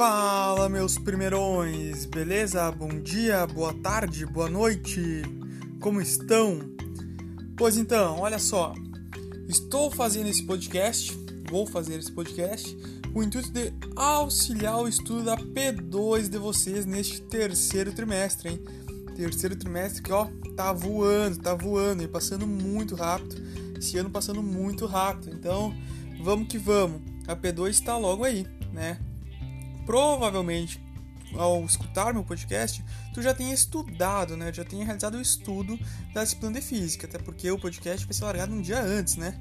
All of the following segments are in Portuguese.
Fala, meus primeirões, beleza? Bom dia, boa tarde, boa noite, como estão? Pois então, olha só, estou fazendo esse podcast, vou fazer esse podcast com o intuito de auxiliar o estudo da P2 de vocês neste terceiro trimestre, hein? Terceiro trimestre que, ó, tá voando, tá voando e passando muito rápido. Esse ano passando muito rápido, então vamos que vamos. A P2 está logo aí, né? Provavelmente ao escutar meu podcast, tu já tenha estudado, né? Já tenha realizado o estudo da disciplina de física, até porque o podcast vai ser largado um dia antes, né?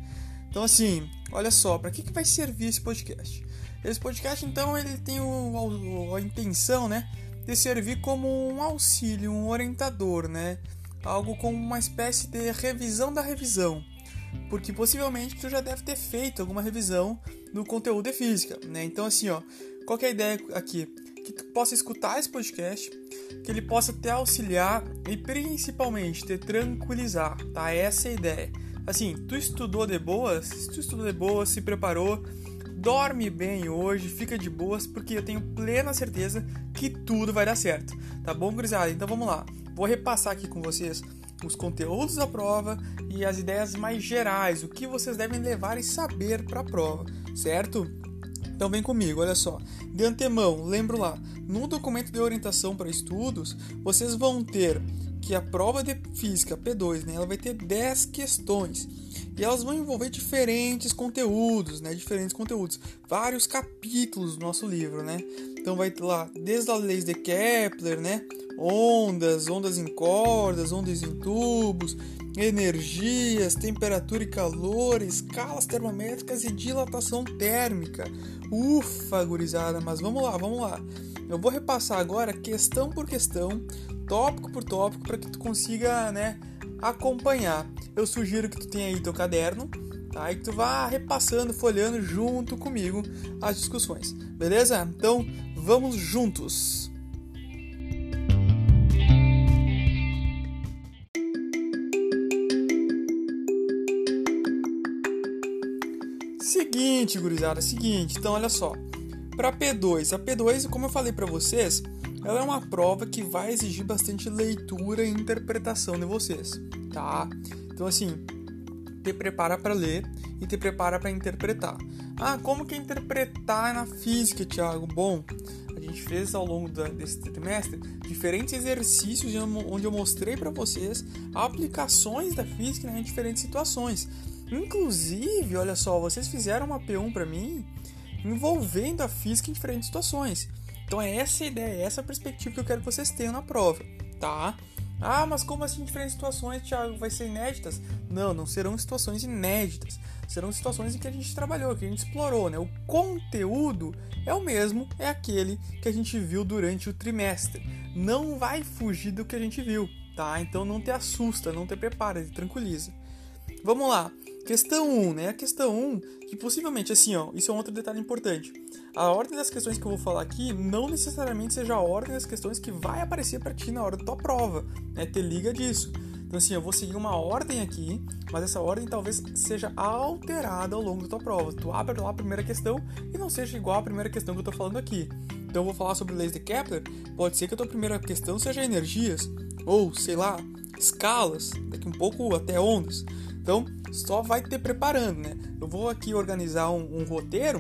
Então assim, olha só, para que, que vai servir esse podcast? Esse podcast, então, ele tem o, a intenção, né, de servir como um auxílio, um orientador, né? Algo como uma espécie de revisão da revisão. Porque possivelmente tu já deve ter feito alguma revisão do conteúdo de física, né? Então assim, ó, qual é a ideia aqui? Que tu possa escutar esse podcast, que ele possa te auxiliar e principalmente te tranquilizar, tá? Essa é a ideia. Assim, tu estudou de boas? Se tu estudou de boas, se preparou, dorme bem hoje, fica de boas, porque eu tenho plena certeza que tudo vai dar certo. Tá bom, gurizada? Então vamos lá. Vou repassar aqui com vocês os conteúdos da prova e as ideias mais gerais, o que vocês devem levar e saber para a prova, certo? Então vem comigo, olha só. De antemão, lembro lá, no documento de orientação para estudos, vocês vão ter que a prova de física P2, né, ela vai ter 10 questões. E elas vão envolver diferentes conteúdos, né? Diferentes conteúdos, vários capítulos do nosso livro, né? Então vai ter lá desde as leis de Kepler, né? Ondas, ondas em cordas, ondas em tubos, energias, temperatura e calor, escalas termométricas e dilatação térmica. Ufa, gurizada, mas vamos lá, vamos lá. Eu vou repassar agora questão por questão, tópico por tópico, para que tu consiga, né, acompanhar. Eu sugiro que tu tenha aí teu caderno, tá? E que tu vá repassando, folhando junto comigo as discussões, beleza? Então, vamos juntos! Seguinte, gurizada, seguinte. Então, olha só. Para P2, a P2, como eu falei para vocês, ela é uma prova que vai exigir bastante leitura e interpretação de vocês, tá? Então, assim, te prepara para ler e te prepara para interpretar. Ah, como que é interpretar na física, Thiago? Bom, a gente fez ao longo da, desse trimestre diferentes exercícios onde eu mostrei para vocês aplicações da física em diferentes situações. Inclusive, olha só, vocês fizeram uma P1 para mim envolvendo a física em diferentes situações. Então é essa ideia, é essa perspectiva que eu quero que vocês tenham na prova, tá? Ah, mas como assim diferentes situações, Thiago, vai ser inéditas? Não, não serão situações inéditas. Serão situações em que a gente trabalhou, que a gente explorou, né? O conteúdo é o mesmo, é aquele que a gente viu durante o trimestre. Não vai fugir do que a gente viu, tá? Então não te assusta, não te prepara, te tranquiliza. Vamos lá. Questão 1, né? A questão 1, que possivelmente, assim, ó, isso é um outro detalhe importante. A ordem das questões que eu vou falar aqui não necessariamente seja a ordem das questões que vai aparecer para ti na hora da tua prova, né? Te liga disso. Então, assim, eu vou seguir uma ordem aqui, mas essa ordem talvez seja alterada ao longo da tua prova. Tu abre lá a primeira questão e não seja igual à primeira questão que eu tô falando aqui. Então, eu vou falar sobre leis de Kepler. Pode ser que a tua primeira questão seja energias, ou sei lá, escalas, daqui um pouco até ondas. Então, só vai ter preparando, né? Eu vou aqui organizar um, um roteiro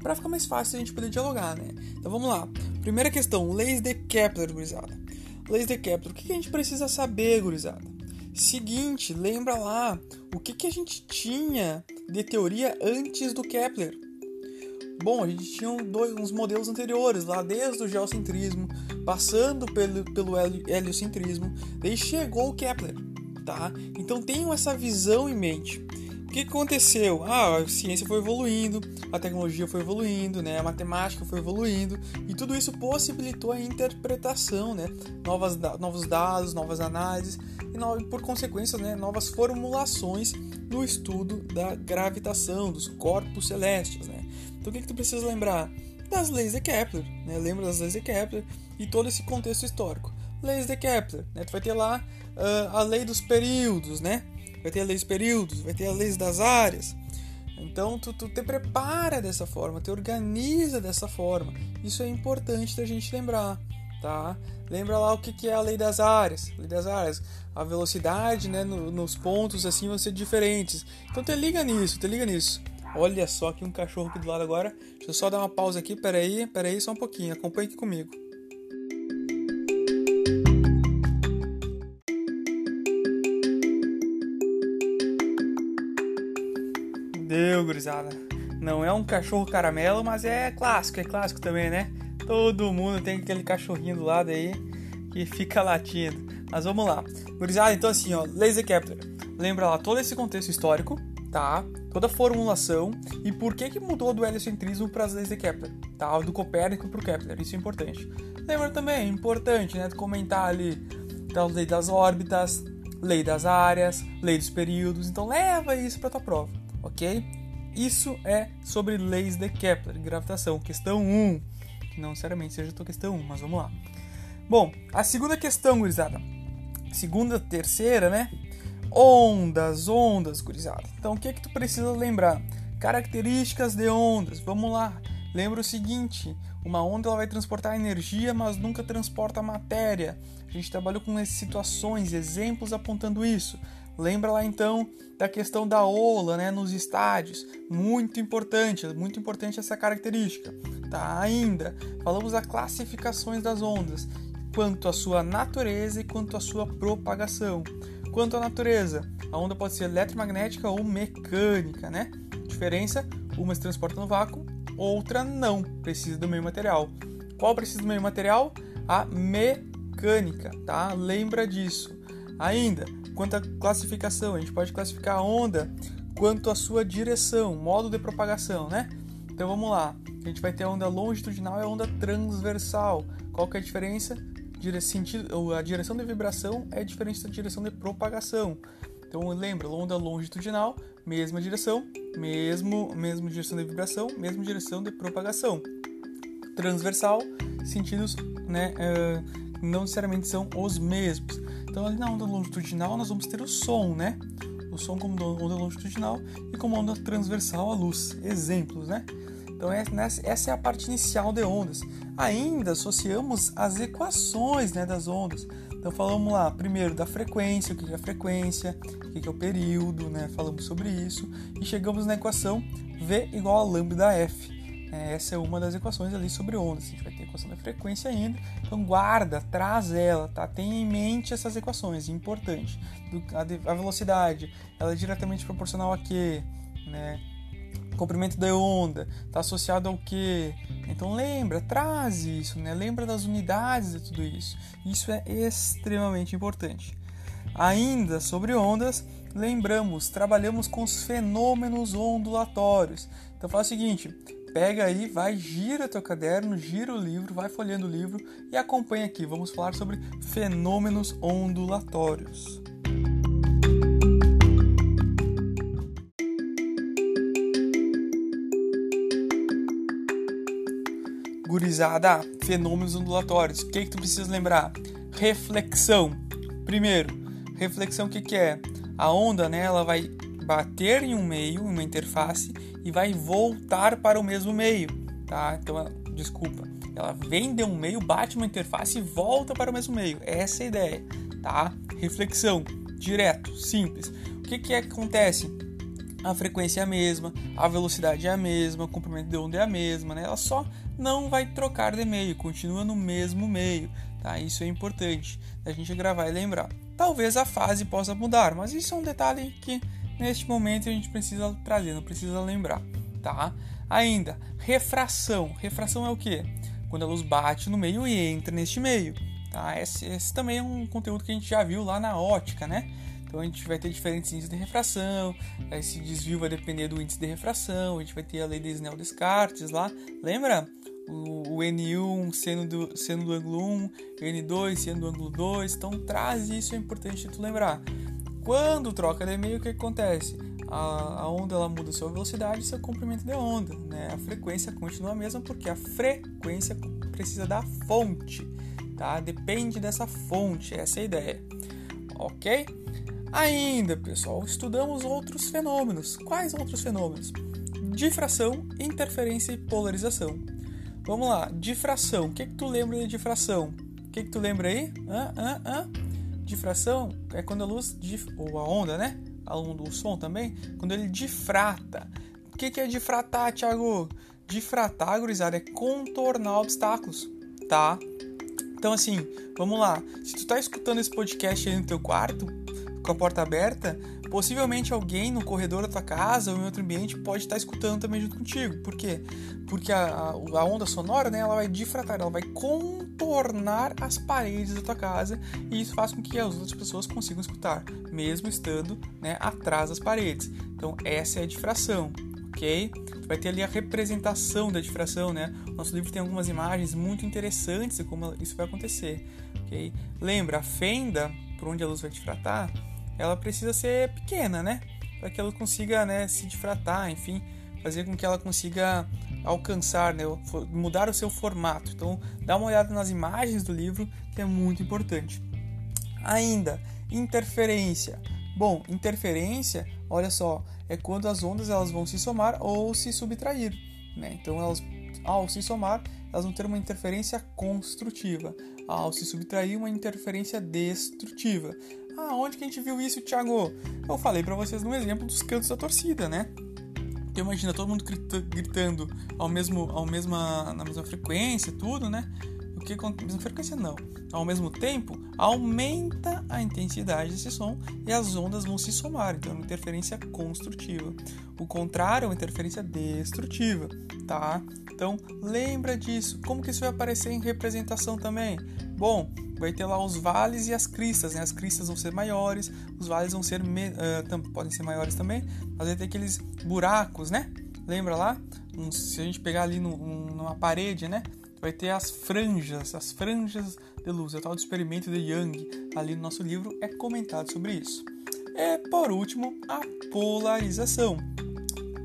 para ficar mais fácil a gente poder dialogar, né? Então vamos lá. Primeira questão, leis de Kepler, gurizada. Leis de Kepler. O que, a gente precisa saber, gurizada? Seguinte, lembra lá o que, que a gente tinha de teoria antes do Kepler. Bom, a gente tinha dois, uns modelos anteriores, lá desde o geocentrismo, passando pelo, pelo heliocentrismo, daí chegou o Kepler tá? Então tenham essa visão em mente. O que aconteceu? Ah, a ciência foi evoluindo, a tecnologia foi evoluindo, né? A matemática foi evoluindo e tudo isso possibilitou a interpretação, né? Novas, novos dados, novas análises e por consequência, né? Novas formulações no estudo da gravitação dos corpos celestes, né? Então o que, que tu precisa lembrar? Das leis de Kepler, né? Lembra das leis de Kepler e todo esse contexto histórico leis de Kepler, né? Tu vai ter lá uh, a lei dos períodos, né? Vai ter a lei dos períodos, vai ter a lei das áreas. Então tu, tu te prepara dessa forma, te organiza dessa forma. Isso é importante da gente lembrar, tá? Lembra lá o que, que é a lei das áreas. Lei das áreas, a velocidade, né, no, nos pontos assim vão ser diferentes. Então te liga nisso, te liga nisso. Olha só que um cachorro aqui do lado agora. Deixa eu só dar uma pausa aqui, peraí, peraí, só um pouquinho. Acompanhe aqui comigo. Deu, gurizada. Não é um cachorro caramelo, mas é clássico, é clássico também, né? Todo mundo tem aquele cachorrinho do lado aí que fica latindo. Mas vamos lá. Gurizada, então assim, ó, Laser Kepler. Lembra lá todo esse contexto histórico, tá? Toda a formulação e por que que mudou do heliocentrismo para as leis de Kepler, tá? Do Copérnico para o Kepler, isso é importante. Lembra também, é importante, né, comentar ali da lei das órbitas, lei das áreas, lei dos períodos. Então leva isso para tua prova, ok? Isso é sobre leis de Kepler, gravitação, questão 1 que não necessariamente seja a tua questão 1, mas vamos lá. Bom, a segunda questão, gurizada. Segunda, terceira, né? Ondas, ondas, gurizada. Então, o que é que tu precisa lembrar? Características de ondas. Vamos lá. Lembra o seguinte: uma onda ela vai transportar energia, mas nunca transporta matéria. A gente trabalhou com essas situações, exemplos apontando isso. Lembra lá então da questão da ola, né, nos estádios. Muito importante, muito importante essa característica. Tá? Ainda falamos das classificações das ondas, quanto à sua natureza e quanto à sua propagação. Quanto à natureza, a onda pode ser eletromagnética ou mecânica, né? Diferença: uma se transporta no vácuo, outra não, precisa do meio material. Qual precisa do meio material? A mecânica, tá? Lembra disso. Ainda, quanto à classificação, a gente pode classificar a onda quanto à sua direção, modo de propagação, né? Então vamos lá. A gente vai ter a onda longitudinal e a onda transversal. Qual que é a diferença? Dire sentido, a direção de vibração é diferente da direção de propagação. Então lembra, onda longitudinal, mesma direção, mesmo, mesmo direção de vibração, mesma direção de propagação. Transversal, sentidos né, uh, não necessariamente são os mesmos. Então, ali na onda longitudinal, nós vamos ter o som, né? O som como onda longitudinal e como onda transversal a luz. Exemplos, né? Então, é, essa é a parte inicial de ondas. Ainda associamos as equações né, das ondas. Então, falamos lá, primeiro, da frequência, o que é a frequência, o que é o período, né? Falamos sobre isso. E chegamos na equação V igual a lambda F. É, essa é uma das equações ali sobre ondas. A gente vai equação da frequência ainda. Então guarda, traz ela, tá? Tenha em mente essas equações, importante. A, velocidade, ela é diretamente proporcional a quê? Né? comprimento da onda está associado ao que? Então lembra, traz isso, né? Lembra das unidades de tudo isso. Isso é extremamente importante. Ainda sobre ondas, lembramos, trabalhamos com os fenômenos ondulatórios. Então faz o seguinte, pega aí, vai, gira teu caderno, gira o livro, vai folhando o livro e acompanha aqui. Vamos falar sobre fenômenos ondulatórios. Gurizada, fenômenos ondulatórios. O que, é que tu precisa lembrar? Reflexão. Primeiro, reflexão o que, que é? A onda, né, ela vai bater em um meio, em uma interface, e vai voltar para o mesmo meio, tá? Então, desculpa, ela vem de um meio, bate uma interface e volta para o mesmo meio. Essa é a ideia, tá? Reflexão, direto, simples. O que que acontece? A frequência é a mesma, a velocidade é a mesma, o comprimento de onda é a mesma, né? Ela só não vai trocar de meio, continua no mesmo meio, tá? Isso é importante a gente gravar e lembrar. Talvez a fase possa mudar, mas isso é um detalhe que neste momento a gente precisa trazer, não precisa lembrar, tá? Ainda, refração. Refração é o que? Quando a luz bate no meio e entra neste meio, tá? Esse, esse também é um conteúdo que a gente já viu lá na ótica, né? Então a gente vai ter diferentes índices de refração, esse desvio vai depender do índice de refração, a gente vai ter a lei de Snell-Descartes lá, lembra? O, o, N1 sendo do, sendo do ângulo 1, N2 sendo do ângulo 2, então traz isso, é importante tu lembrar. Quando troca de meio, o que acontece? A, a onda ela muda sua velocidade e seu comprimento de onda, né? A frequência continua a mesma porque a frequência precisa da fonte, tá? Depende dessa fonte, essa é a ideia, ok? Ainda, pessoal, estudamos outros fenômenos. Quais outros fenômenos? Difração, interferência e polarização. Vamos lá, difração. O que, que tu lembra de difração? O que, que tu lembra aí? Hã, hã, hã? Difração é quando a luz, dif... ou a onda, né? A onda, o som também, quando ele difrata. O que, que é difratar, Thiago? Difratar, gurizada, é contornar obstáculos, tá? Então, assim, vamos lá. Se tu tá escutando esse podcast aí no teu quarto, com a porta aberta, possivelmente alguém no corredor da tua casa ou em outro ambiente pode estar escutando também junto contigo. Por quê? Porque a, a, onda sonora, né, ela vai difratar, ela vai contornar as paredes da tua casa e isso faz com que as outras pessoas consigam escutar, mesmo estando né, atrás das paredes. Então, essa é a difração, ok? vai ter ali a representação da difração, né? Nosso livro tem algumas imagens muito interessantes de como isso vai acontecer, ok? Lembra, a fenda por onde a luz vai difratar, ela precisa ser pequena, né? Para que ela consiga né, se difratar, enfim, fazer com que ela consiga alcançar, né, mudar o seu formato. Então, dá uma olhada nas imagens do livro, que é muito importante. Ainda, interferência. Bom, interferência, olha só, é quando as ondas elas vão se somar ou se subtrair. Né? Então, elas, ao se somar, elas vão ter uma interferência construtiva. Ao se subtrair, uma interferência destrutiva. Ah, onde que a gente viu isso, Thiago? Eu falei para vocês no exemplo dos cantos da torcida, né? Então imagina todo mundo gritando ao mesmo, ao mesma, na mesma frequência, tudo, né? Que com mesma frequência não. Ao mesmo tempo, aumenta a intensidade desse som e as ondas vão se somar. Então é uma interferência construtiva. O contrário é uma interferência destrutiva, tá? Então lembra disso. Como que isso vai aparecer em representação também? Bom, vai ter lá os vales e as cristas, né? As cristas vão ser maiores, os vales vão ser uh, podem ser maiores também, mas vai ter aqueles buracos, né? Lembra lá? Um, se a gente pegar ali no, um, numa parede, né? Vai ter as franjas, as franjas de luz. É o tal do experimento de Young. Ali no nosso livro é comentado sobre isso. E por último, a polarização.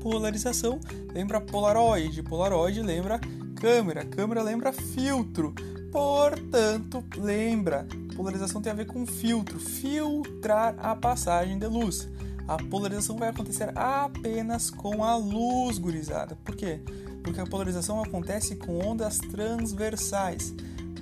Polarização lembra Polaroid, Polaroid lembra câmera, câmera lembra filtro. Portanto, lembra, polarização tem a ver com filtro, filtrar a passagem de luz. A polarização vai acontecer apenas com a luz, gurizada. Por quê? Porque a polarização acontece com ondas transversais.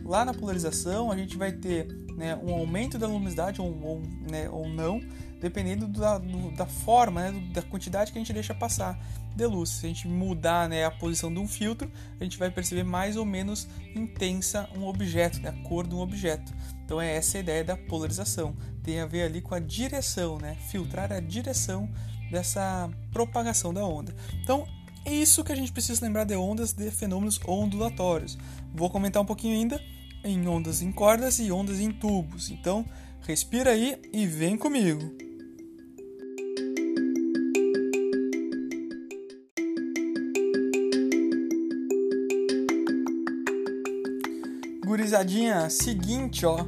Lá na polarização, a gente vai ter né, um aumento da luminosidade ou, ou, né, ou não, dependendo da, do, da forma, né, da quantidade que a gente deixa passar de luz. Se a gente mudar né, a posição de um filtro, a gente vai perceber mais ou menos intensa um objeto, né, a cor de um objeto. Então é essa a ideia da polarização. Tem a ver ali com a direção, né? filtrar a direção dessa propagação da onda. Então é isso que a gente precisa lembrar de ondas de fenômenos ondulatórios. Vou comentar um pouquinho ainda em ondas em cordas e ondas em tubos. Então, respira aí e vem comigo. Gurizadinha, seguinte, ó,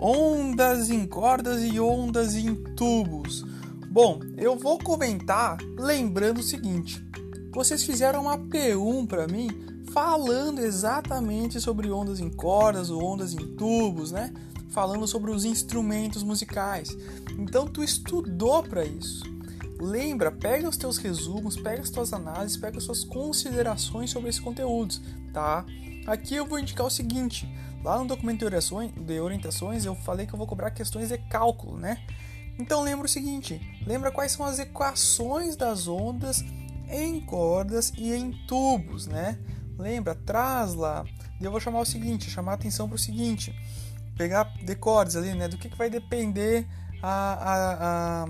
ondas em cordas e ondas em tubos. Bom, eu vou comentar lembrando o seguinte: vocês fizeram uma P1 para mim falando exatamente sobre ondas em cordas ou ondas em tubos, né? Falando sobre os instrumentos musicais. Então tu estudou para isso. Lembra, pega os teus resumos, pega as tuas análises, pega as suas considerações sobre esses conteúdos, tá? Aqui eu vou indicar o seguinte: lá no documento de orientações eu falei que eu vou cobrar questões de cálculo, né? Então lembra o seguinte: lembra quais são as equações das ondas em cordas e em tubos, né? Lembra, traz lá. Eu vou chamar o seguinte, chamar a atenção para o seguinte, pegar decordes ali, né? Do que, que vai depender a, a, a,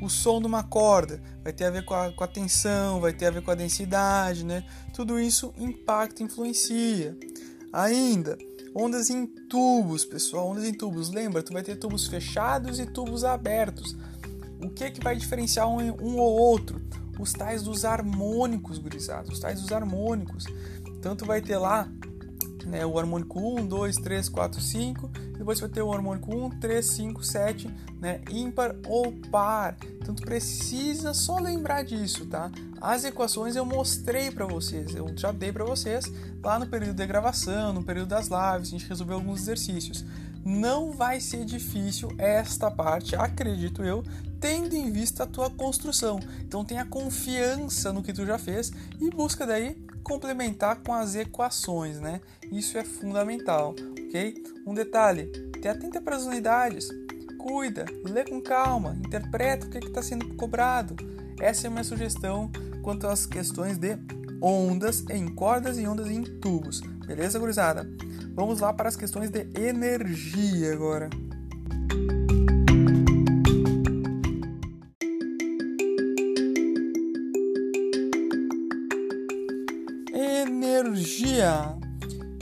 o som de uma corda. Vai ter a ver com a, com a tensão, vai ter a ver com a densidade, né? Tudo isso impacta, influencia. Ainda, ondas em tubos, pessoal, ondas em tubos. Lembra, tu vai ter tubos fechados e tubos abertos. O que que vai diferenciar um, um ou outro? Os tais dos harmônicos, gurizados, os tais dos harmônicos. Tanto vai ter lá né, o harmônico 1, 2, 3, 4, 5, depois vai ter o harmônico 1, 3, 5, 7, né, ímpar ou par. Então precisa só lembrar disso, tá? As equações eu mostrei para vocês, eu já dei para vocês lá no período de gravação, no período das lives, a gente resolveu alguns exercícios. Não vai ser difícil esta parte, acredito eu, tendo em vista a tua construção. Então tenha confiança no que tu já fez e busca daí complementar com as equações, né? Isso é fundamental, ok? Um detalhe: te atenta para as unidades, cuida, lê com calma, interpreta o que está sendo cobrado. Essa é minha sugestão quanto às questões de ondas em cordas e ondas em tubos. Beleza, gurizada? Vamos lá para as questões de energia agora. Energia.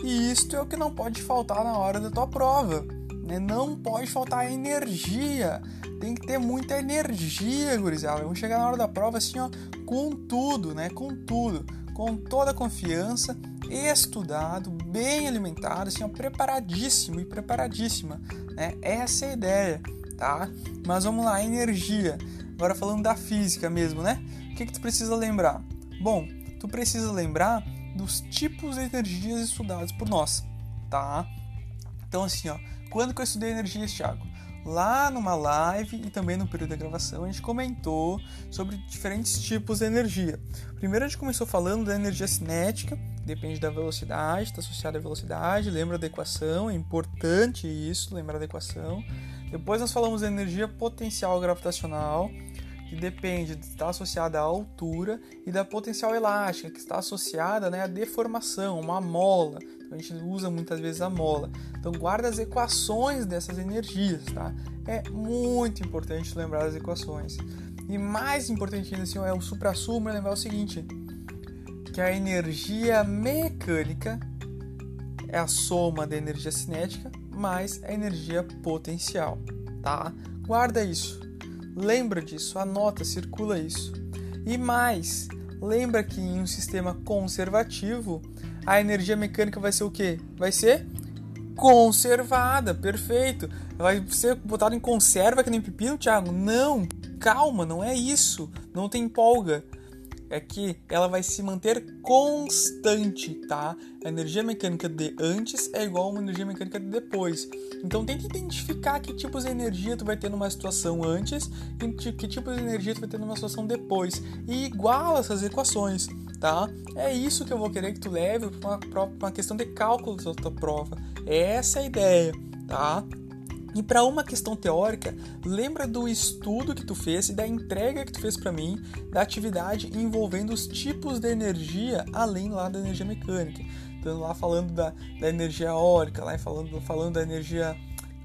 E isto é o que não pode faltar na hora da tua prova. Né? Não pode faltar energia. Tem que ter muita energia, gurizada. Vamos chegar na hora da prova assim, ó, com tudo, né? Com tudo com toda a confiança, estudado, bem alimentado, assim, ó, preparadíssimo e preparadíssima. Né? Essa é a ideia, tá? Mas vamos lá, energia. Agora falando da física mesmo, né? O que, que tu precisa lembrar? Bom, tu precisa lembrar dos tipos de energias estudados por nós, tá? Então assim, ó, quando que eu estudei energias, Thiago? Lá numa live e também no período da gravação, a gente comentou sobre diferentes tipos de energia. Primeiro, a gente começou falando da energia cinética, depende da velocidade, está associada à velocidade, lembra da equação, é importante isso, lembrar da equação. Depois, nós falamos da energia potencial gravitacional, que depende, está associada à altura, e da potencial elástica, que está associada né, à deformação, uma mola. A gente usa muitas vezes a mola. Então guarda as equações dessas energias, tá? É muito importante lembrar as equações. E mais importante ainda assim, é o supra-sumo é lembrar o seguinte, que a energia mecânica é a soma da energia cinética mais a energia potencial, tá? Guarda isso. Lembra disso, anota, circula isso. E mais, lembra que em um sistema conservativo, a energia mecânica vai ser o quê? Vai ser conservada, perfeito. Vai ser botado em conserva que nem pepino, Thiago? Não, calma, não é isso. Não tem empolga é que ela vai se manter constante, tá? A energia mecânica de antes é igual a uma energia mecânica de depois. Então tenta identificar que tipos de energia tu vai ter numa situação antes e que tipos de energia tu vai ter numa situação depois. E iguala essas equações, tá? É isso que eu vou querer que tu leve para uma, uma questão de cálculo da tua prova. Essa é a ideia, tá? E para uma questão teórica, lembra do estudo que tu fez e da entrega que tu fez para mim da atividade envolvendo os tipos de energia além lá da energia mecânica. Então lá falando da, da energia eólica, lá falando, falando da energia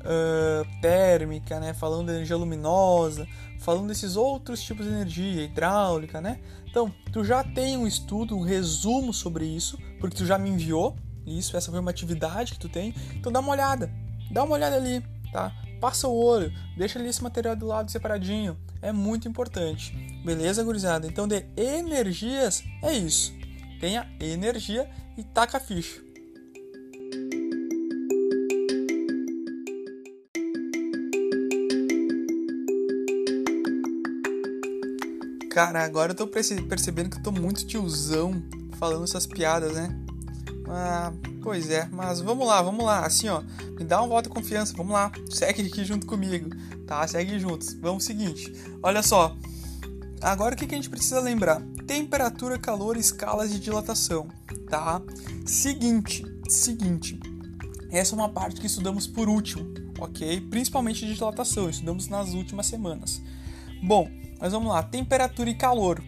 uh, térmica, né? falando da energia luminosa, falando desses outros tipos de energia, hidráulica, né? Então, tu já tem um estudo, um resumo sobre isso, porque tu já me enviou isso, essa foi uma atividade que tu tem. Então dá uma olhada, dá uma olhada ali tá? Passa o olho, deixa ali esse material do lado separadinho, é muito importante. Beleza, gurizada? Então, de energias é isso. Tenha energia e taca a ficha. Cara, agora eu tô percebendo que eu tô muito tiozão falando essas piadas, né? Ah, pois é, mas vamos lá, vamos lá. Assim, ó, me dá um voto de confiança, vamos lá. Segue aqui junto comigo, tá? Segue juntos. Vamos seguinte. Olha só. Agora o que, que a gente precisa lembrar? Temperatura, calor, escalas de dilatação, tá? Seguinte, seguinte. Essa é uma parte que estudamos por último, ok? Principalmente de dilatação, estudamos nas últimas semanas. Bom, mas vamos lá. Temperatura e calor.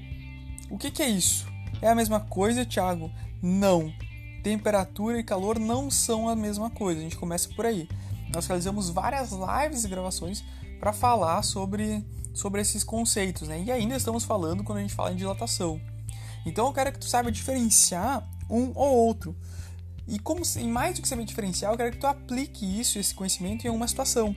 O que, que é isso? É a mesma coisa, Thiago? Não, temperatura e calor não são a mesma coisa. A gente começa por aí. Nós realizamos várias lives e gravações para falar sobre, sobre esses conceitos, né? E ainda estamos falando quando a gente fala em dilatação. Então eu quero que tu saiba diferenciar um ou outro. E como e mais do que saber diferenciar, eu quero que tu aplique isso, esse conhecimento em uma situação.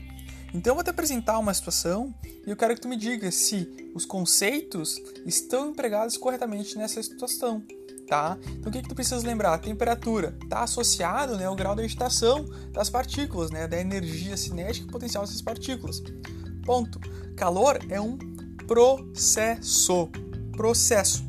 Então eu vou te apresentar uma situação e eu quero que tu me diga se os conceitos estão empregados corretamente nessa situação tá? Então o que, que tu precisa lembrar? A temperatura está associado né, ao grau da agitação das partículas, né, da energia cinética e potencial dessas partículas. Ponto. Calor é um processo. Processo.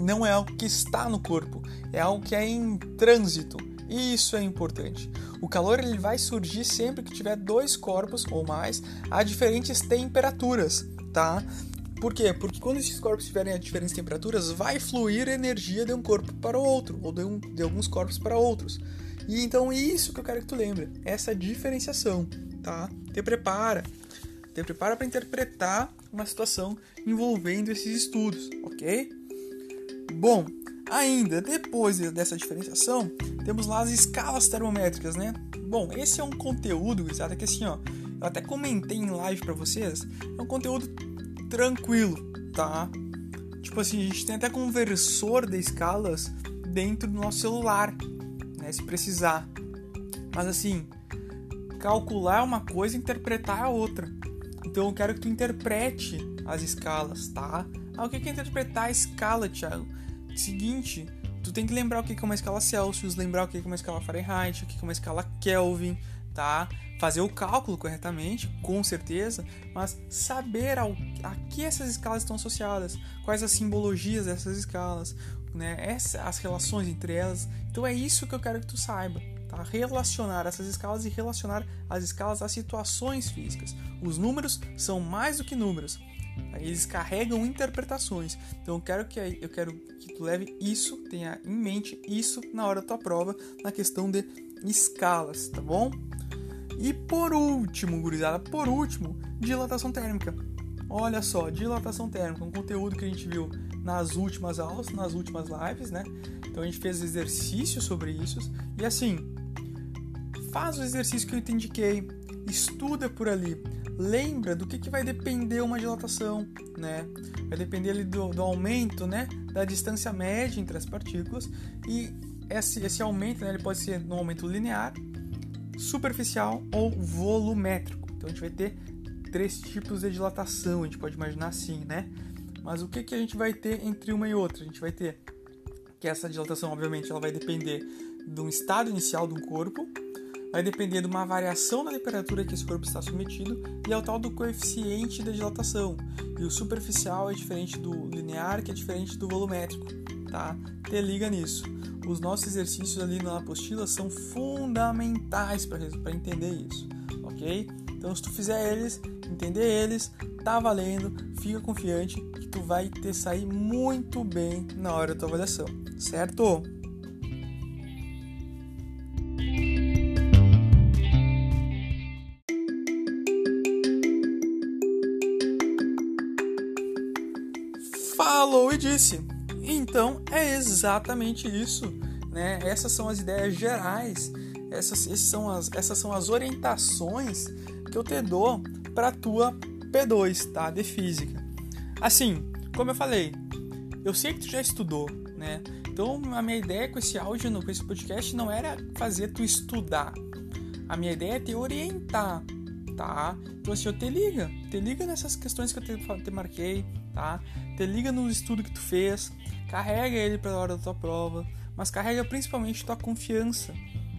Não é algo que está no corpo, é algo que é em trânsito. Isso é importante. O calor ele vai surgir sempre que tiver dois corpos ou mais a diferentes temperaturas, tá? Por quê? Porque quando esses corpos estiverem a diferentes temperaturas, vai fluir energia de um corpo para o outro, ou de, um, de alguns corpos para outros. E então isso que eu quero que tu lembre, essa diferenciação, tá? Te prepara. Te prepara para interpretar uma situação envolvendo esses estudos, ok? Bom, ainda depois dessa diferenciação, temos lá as escalas termométricas, né? Bom, esse é um conteúdo, gurizada, que assim, ó, eu até comentei em live para vocês, é um conteúdo tranquilo, tá? Tipo assim, a gente tem até conversor de escalas dentro do nosso celular, né? Se precisar. Mas assim, calcular é uma coisa, interpretar é outra. Então eu quero que tu interprete as escalas, tá? Ah, o que é interpretar a escala, Thiago? Seguinte, tu tem que lembrar o que é uma escala Celsius, lembrar o que é uma escala Fahrenheit, o que é uma escala Kelvin, tá? fazer o cálculo corretamente, com certeza, mas saber ao, a que essas escalas estão associadas, quais as simbologias dessas escalas, né, essa, as relações entre elas. Então é isso que eu quero que tu saiba. Tá? Relacionar essas escalas e relacionar as escalas às situações físicas. Os números são mais do que números. Eles carregam interpretações. Então eu quero que eu quero que tu leve isso, tenha em mente isso na hora da tua prova, na questão de escalas, tá bom? E por último, gurizada, por último, dilatação térmica. Olha só, dilatação térmica, um conteúdo que a gente viu nas últimas aulas, nas últimas lives, né? Então a gente fez exercícios sobre isso. E assim, faz o exercício que eu te indiquei, estuda por ali, lembra do que, que vai depender uma dilatação, né? Vai depender ali do, do aumento, né? Da distância média entre as partículas e esse, esse aumento, né? Ele pode ser no aumento linear superficial ou volumétrico. Então a gente vai ter três tipos de dilatação, a gente pode imaginar assim, né? Mas o que, que a gente vai ter entre uma e outra? A gente vai ter que essa dilatação, obviamente, ela vai depender de um estado inicial do corpo, vai depender de uma variação da temperatura que esse corpo está submetido e é o tal do coeficiente da dilatação. E o superficial é diferente do linear, que é diferente do volumétrico, tá? Te liga nisso os nossos exercícios ali na apostila são fundamentais para entender isso, ok? Então, se tu fizer eles, entender eles, tá valendo, fica confiante que tu vai ter sair muito bem na hora da tua avaliação, certo? Falou e disse. Então é exatamente isso, né? Essas são as ideias gerais, essas, são, as, essas são as orientações que eu te dou para tua P2, tá? De física. Assim, como eu falei, eu sei que tu já estudou, né? Então a minha ideia com esse áudio, com esse podcast, não era fazer tu estudar. A minha ideia é te orientar, tá? Então assim, eu te liga, te liga nessas questões que eu te, te marquei, tá? Te liga no estudo que tu fez, Carrega ele para a hora da tua prova, mas carrega principalmente tua confiança,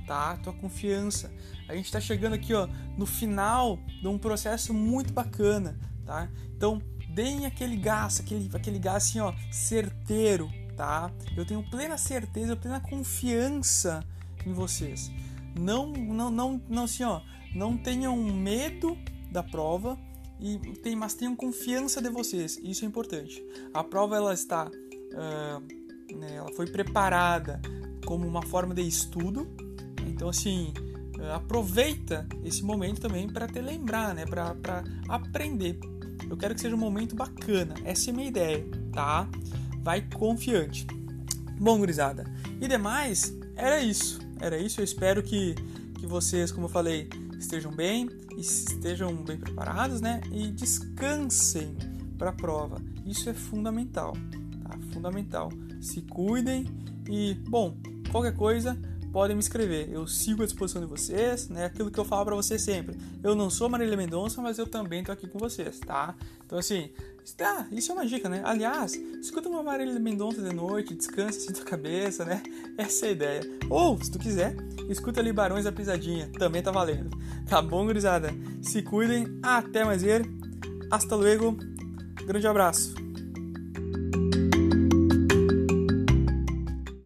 tá? Tua confiança. A gente está chegando aqui, ó, no final de um processo muito bacana, tá? Então, deem aquele gás, aquele, aquele gás assim, ó, certeiro, tá? Eu tenho plena certeza, plena confiança em vocês. Não, não, não, não assim, ó, não tenham medo da prova e tem, mas tenham confiança de vocês. Isso é importante. A prova ela está uh, né, ela foi preparada como uma forma de estudo. Então, assim, uh, aproveita esse momento também para te lembrar, né, para aprender. Eu quero que seja um momento bacana. Essa é a minha ideia, tá? Vai confiante. Bom, gurizada. E demais, era isso. Era isso. Eu espero que, que vocês, como eu falei, estejam bem, estejam bem preparados, né? E descansem para a prova. Isso é fundamental fundamental. Se cuidem e, bom, qualquer coisa, podem me escrever. Eu sigo à disposição de vocês, né? Aquilo que eu falo para vocês sempre. Eu não sou Marília Mendonça, mas eu também tô aqui com vocês, tá? Então, assim, tá, isso é uma dica, né? Aliás, escuta uma Marília Mendonça de noite, descansa assim tua cabeça, né? Essa é a ideia. Ou, se tu quiser, escuta ali Barões da Pisadinha, também tá valendo. Tá bom, gurizada? Se cuidem, até mais ver. Hasta luego. Grande abraço.